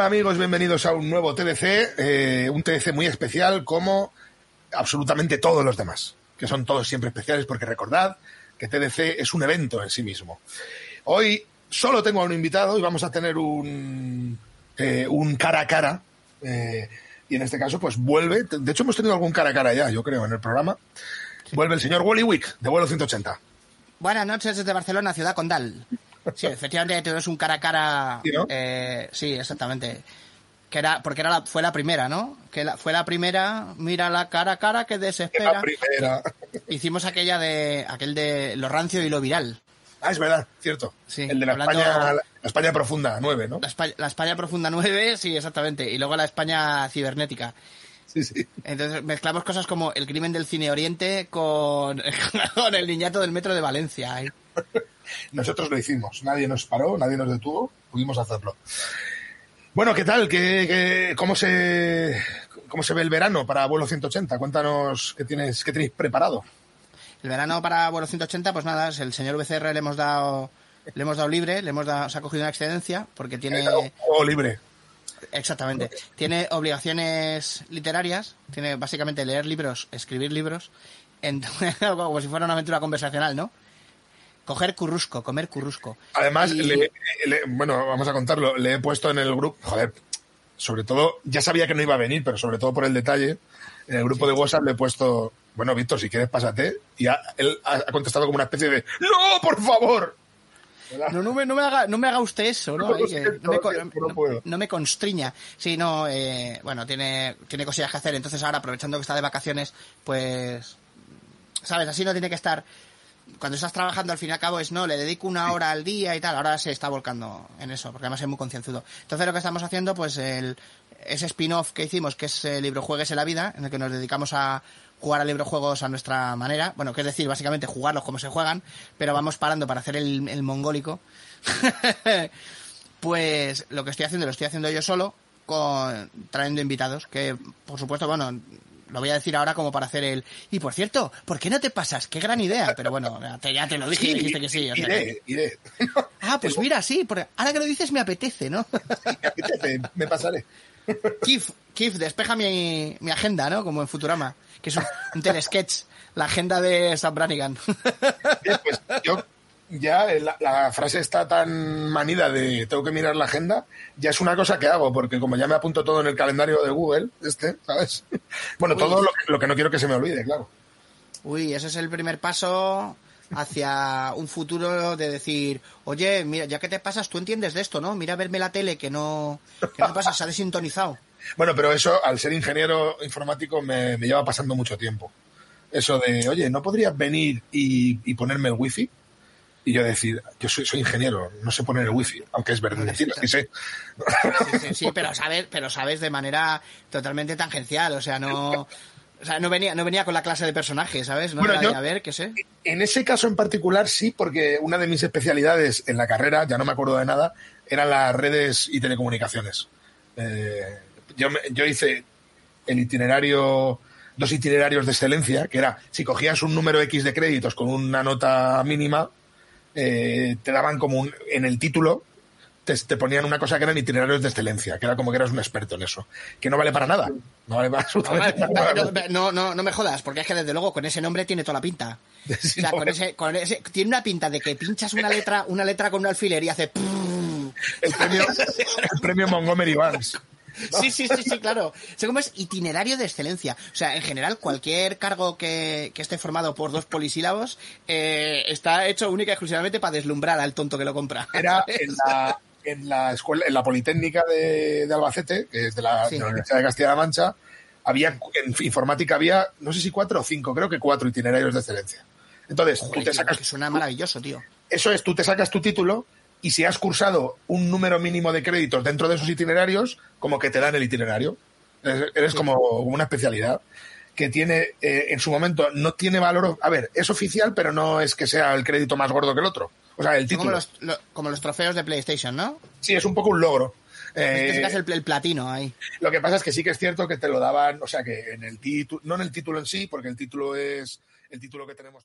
Hola amigos, bienvenidos a un nuevo TDC, eh, un TDC muy especial como absolutamente todos los demás, que son todos siempre especiales porque recordad que TDC es un evento en sí mismo. Hoy solo tengo a un invitado y vamos a tener un, eh, un cara a cara. eh, y en este caso, pues vuelve. De hecho, hemos tenido algún cara a cara ya, yo creo, en el programa. Vuelve el señor Wally Wick, de vuelo 180. Buenas noches desde Barcelona, ciudad condal. Sí, efectivamente tenemos un cara a cara. ¿Sí, no? eh, sí, exactamente. Que era, porque era la- fue la primera, ¿no? Que la- fue la primera, mira la cara a cara que desespera. la primera. Hicimos aquella de, aquel de lo rancio y lo viral. Ah, es verdad, cierto. Sí, el de la, España, la España profunda, 9, ¿no? La España, la España profunda 9, sí, exactamente. Y luego la España cibernética. Sí, sí. Entonces mezclamos cosas como el crimen del cine oriente con, con el niñato del metro de Valencia. ¿eh? Nosotros lo hicimos, nadie nos paró, nadie nos detuvo, pudimos hacerlo. Bueno, ¿qué tal? ¿Qué, qué- cómo, se, ¿Cómo se ve el verano para vuelo 180? Cuéntanos qué, tienes, qué tenéis preparado. El verano para vuelo 180, pues nada, el señor VCR le hemos dado le hemos dado libre, le hemos dado, se ha cogido una excedencia porque tiene O libre. exactamente, tiene obligaciones literarias, tiene básicamente leer libros, escribir libros, en- algo como si fuera una aventura conversacional, ¿no? Coger currusco, comer currusco. Además, Y- le- le- bueno, vamos a contarlo, le he puesto en el grupo, joder, sobre todo, ya sabía que no iba a venir, pero sobre todo por el detalle, en el grupo de WhatsApp le he puesto, bueno, Víctor, si quieres pásate, y ha- él ha contestado como una especie de, ¡No, por favor! No, no, me, no, me haga, no me haga usted eso, ¿no? No, siento, no, me, no me constriña. Sí, no, eh, bueno, tiene, tiene cosillas que hacer. Entonces ahora, aprovechando que está de vacaciones, pues, ¿sabes? Así no tiene que estar... Cuando estás trabajando, al fin y al cabo, es no, le dedico una hora al día y tal. Ahora se está volcando en eso, porque además es muy concienzudo. Entonces lo que estamos haciendo, pues, el, ese spin-off que hicimos, que es el libro Juegues en la Vida, en el que nos dedicamos a jugar a librojuegos a nuestra manera. Bueno, que es decir, básicamente jugarlos como se juegan, pero vamos parando para hacer el, el mongólico. pues lo que estoy haciendo lo estoy haciendo yo solo, con trayendo invitados, que por supuesto, bueno, lo voy a decir ahora como para hacer el... Y por cierto, ¿por qué no te pasas? Qué gran idea. Pero bueno, ya te, ya te lo dije y dijiste que sí. o sea que- iré. Ah, pues mira, sí, porque ahora que lo dices me apetece, ¿no? Me apetece, me pasaré. Kif, Kif, despeja mi, mi agenda, ¿no? Como en Futurama, que es un, un telesketch, la agenda de Sam Brannigan. Pues yo ya eh, la, la frase está tan manida de tengo que mirar la agenda, ya es una cosa que hago, porque como ya me apunto todo en el calendario de Google, este, ¿sabes? Bueno, Uy. todo lo que, lo que no quiero que se me olvide, claro. Uy, ese es el primer paso hacia un futuro de decir, oye, mira, ya que te pasas, tú entiendes de esto, ¿no? Mira a verme la tele, que no, que no pasa, se ha desintonizado. Bueno, pero eso, al ser ingeniero informático, me, me lleva pasando mucho tiempo. Eso de, oye, ¿no podrías venir y, y ponerme el wifi? Y yo decir, yo soy, soy ingeniero, no sé poner el wifi, aunque es verdad decirlo, sí sé. Sí, sí, sí, pero sabes, pero sabes de manera totalmente tangencial, o sea, no... O sea, no venía, no venía con la clase de personaje, ¿sabes? No Bueno, yo- a ver, qué sé. En ese caso en particular sí, porque una de mis especialidades en la carrera, ya no me acuerdo de nada, eran las redes y telecomunicaciones. Eh, yo, me- yo hice el itinerario, dos itinerarios de excelencia, que era, si cogías un número X de créditos con una nota mínima, eh, te daban como un, en el título, te, te ponían una cosa que eran itinerarios de excelencia, que era como que eras un experto en eso, que no vale para nada, no vale para absolutamente para nada. No, no, no me jodas, porque es que desde luego con ese nombre tiene toda la pinta. O sea, con ese, con ese, tiene una pinta de que pinchas una letra, una letra con un alfiler y hace. el premio, el premio Montgomery Barnes. Sí, sí, sí, sí, claro. Sé cómo es itinerario de excelencia. O sea, en general, cualquier cargo que, que esté formado por dos polisílabos eh, está hecho única y exclusivamente para deslumbrar al tonto que lo compra. era en la, en la escuela, en la Politécnica de, de Albacete, que es de la, Sí. de la Universidad de Castilla-La Mancha, había, en informática había, no sé si cuatro o cinco, creo que cuatro itinerarios de excelencia. Entonces, tú te sacas, que suena maravilloso, tío. eso es, tú te sacas tu título y si has cursado un número mínimo de créditos dentro de esos itinerarios, como que te dan el itinerario. Eres, como una especialidad que tiene, eh, en su momento, no tiene valor, a ver, es oficial, pero no es que sea el crédito más gordo que el otro. O sea, el como título. los, lo- como los trofeos de PlayStation, ¿no? Sí, es un poco un logro. Eh, sacas el, el platino ahí. Lo que pasa es que sí que es cierto que te lo daban, o sea, que en el título, no en el título en sí, porque el título es el título que tenemos.